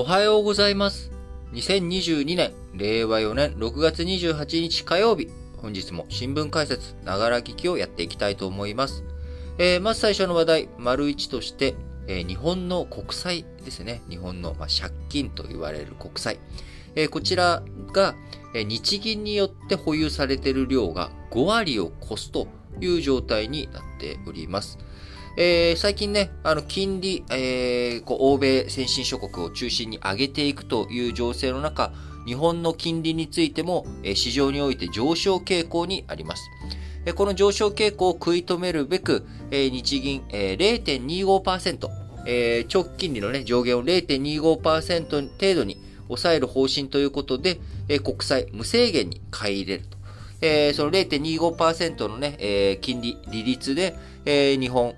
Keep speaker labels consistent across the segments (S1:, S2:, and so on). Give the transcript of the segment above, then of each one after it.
S1: おはようございます。2022年、令和4年6月28日火曜日、本日も新聞解説、ながら聞きをやっていきたいと思います。えーまず最初の話題、丸一として、えー日本の国債ですね。日本の、まあ、借金と言われる国債。えーこちらが、え日銀によって保有されている量が5割を超すという状態になっております。えー最近ね、あの、金利、えーこう、欧米先進諸国を中心に上げていくという情勢の中、日本の金利についても、えー市場において上昇傾向にあります。えーこの上昇傾向を食い止めるべく、えー日銀、えー0.25%、えー長期金利のね、上限を0.25%程度に抑える方針ということで、えー国債無制限に買い入れると。えーその0.25%のね、えー金利、利率で、えー日本、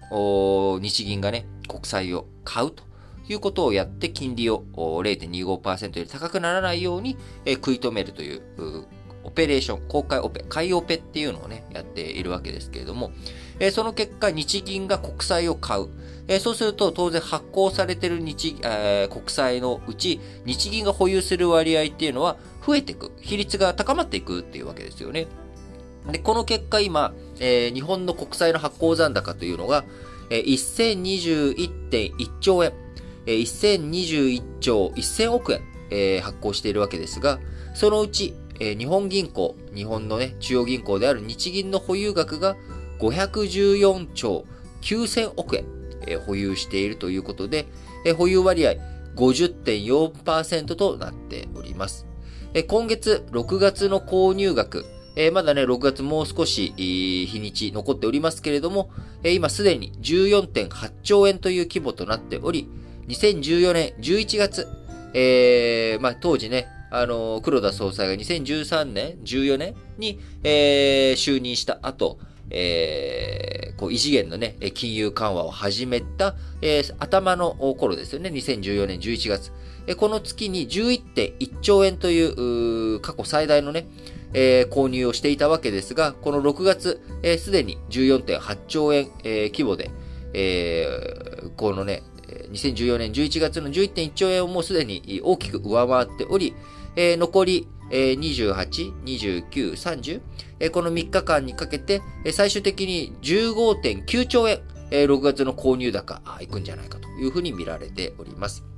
S1: 日銀がね、国債を買うということをやって、金利を0.25%より高くならないように、えー食い止めるという、オペレーション、公開オペ、買いオペっていうのをね、やっているわけですけれども、えーその結果、日銀が国債を買う。えーそうすると、当然発行されている日、えー国債のうち、日銀が保有する割合っていうのは増えていく。比率が高まっていくっていうわけですよね。で、この結果今、えー日本の国債の発行残高というのが、えー1021.1兆円、えー1021兆1000億円、えー発行しているわけですが、そのうち、えー日本銀行、日本のね、中央銀行である日銀の保有額が514兆9000億円、えー保有しているということで、えー保有割合50.4%となっております。え今月6月の購入額、えまだね、6月もう少し、日にち残っておりますけれども、え今すでに14.8兆円という規模となっており、2014年11月、えーまあ、当時ね、あの黒田総裁が2013年、14年に、えー就任した後、えーこう異次元のね、金融緩和を始めた、えー頭の頃ですよね、2014年11月。この月に11.1兆円という過去最大のね、えー購入をしていたわけですが、この6月、えーすでに14.8兆円、えー規模で、このね、2014年11月の11.1兆円をもうすでに大きく上回っており、残り、えー28、29、30、この3日間にかけて、最終的に15.9兆円、えー6月の購入高、いくんじゃないかというふうに見られております。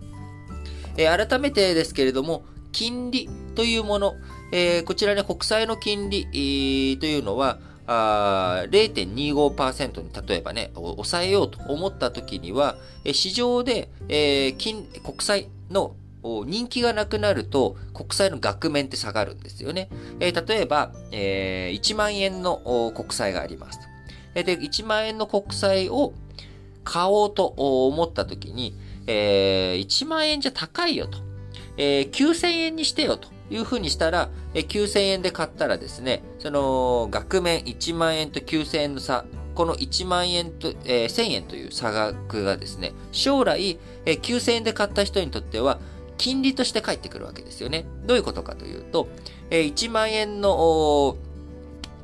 S1: えー改めてですけれども、金利というもの、えーこちらね、国債の金利、えーというのは、あー0.25%に例えばね、抑えようと思った時には、市場で、えー金、国債の人気がなくなると、国債の額面って下がるんですよね。えー例えば、えー1万円の国債があります。で、1万円の国債を買おうと思った時に、えー1万円じゃ高いよと。えー9000円にしてよというふうにしたら、えー9000円で買ったらですね、その額面1万円と9000円の差、この1万円と、えー1000円という差額がですね、将来、えー9000円で買った人にとっては、金利として返ってくるわけですよね。どういうことかというと、えー1万円の、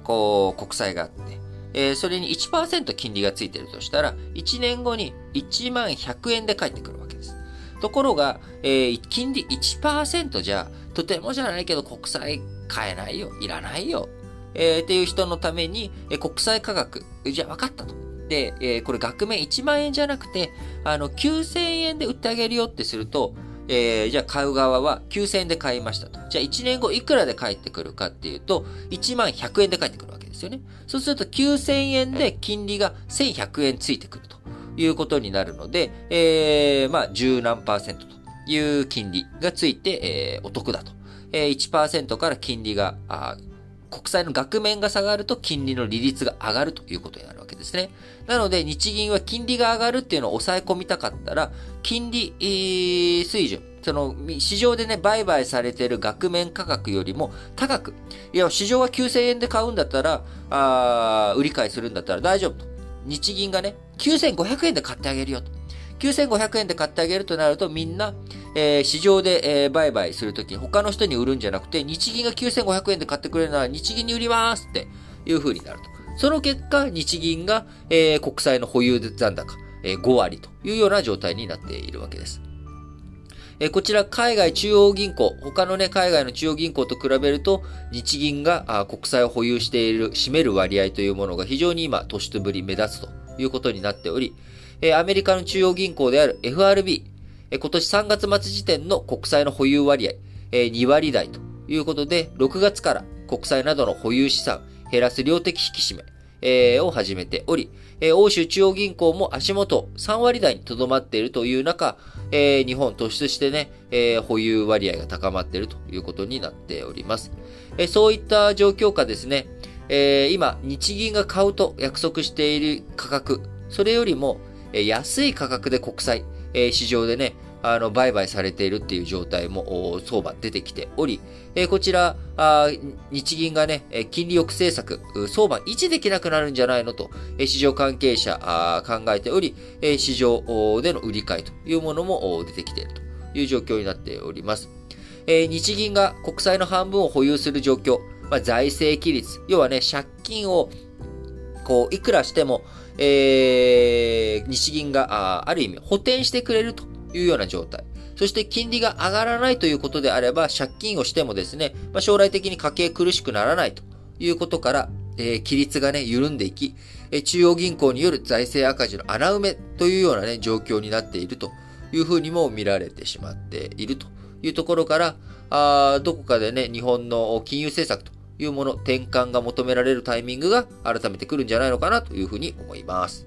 S1: こう、国債があって、えーそれに1%金利がついてるとしたら、1年後に1万100円で返ってくるわけです。ところが、えー金利1%じゃ、とてもじゃないけど国債買えないよ、いらないよ、えーっていう人のために、えー国債価格、じゃあ分かったと。で、えーこれ額面1万円じゃなくて、あの、9000円で売ってあげるよってすると、えーじゃあ買う側は9000円で買いましたと。じゃあ1年後いくらで返ってくるかっていうと、1万100円で返ってくるわけですよね。そうすると9000円で金利が1100円ついてくるということになるので、えーまあ十何パーセントという金利がついて、えーお得だと。えー1%から金利が、あ国債の額面が下がると金利の利率が上がるということになるわけですね。なので日銀は金利が上がるっていうのを抑え込みたかったら、金利、水準、その市場でね、売買されている額面価格よりも高く、いや、市場は9000円で買うんだったら、あ売り買いするんだったら大丈夫と。日銀がね、9500円で買ってあげるよと。9500円で買ってあげるとなるとみんな、えー市場で、えー売買するときに他の人に売るんじゃなくて、日銀が9500円で買ってくれるなら日銀に売りますっていう風になると。その結果、日銀が、えー国債の保有残高、えー5割というような状態になっているわけです。えこちら海外中央銀行、他のね、海外の中央銀行と比べると、日銀が国債を保有している、占める割合というものが非常に今、年とぶり目立つということになっており、えアメリカの中央銀行である FRB、え今年3月末時点の国債の保有割合、え2割台ということで、6月から国債などの保有資産、減らす量的引き締め、えー、を始めており、えー、欧州中央銀行も足元3割台にとどまっているという中、えー、日本突出してね、えー、保有割合が高まっているということになっております。えー、そういった状況下ですね、えー、今、日銀が買うと約束している価格、それよりも、えー、安い価格で国債、えー、市場でね、あの、売買されているっていう状態も、相場出てきており、えー、こちら、日銀がね、金利抑制策、相場維持できなくなるんじゃないのと、市場関係者考えており、市場での売り買いというものも出てきているという状況になっております。えー、日銀が国債の半分を保有する状況、まあ、財政規律、要はね、借金をこう、いくらしても、えー、日銀があある意味補填してくれるというような状態。そして金利が上がらないということであれば、借金をしてもですね、まあ、将来的に家計苦しくならないということから、えー、規律がね、緩んでいき、えー、中央銀行による財政赤字の穴埋めというようなね、状況になっているというふうにも見られてしまっているというところから、あどこかでね、日本の金融政策というもの、転換が求められるタイミングが改めて来るんじゃないのかなというふうに思います。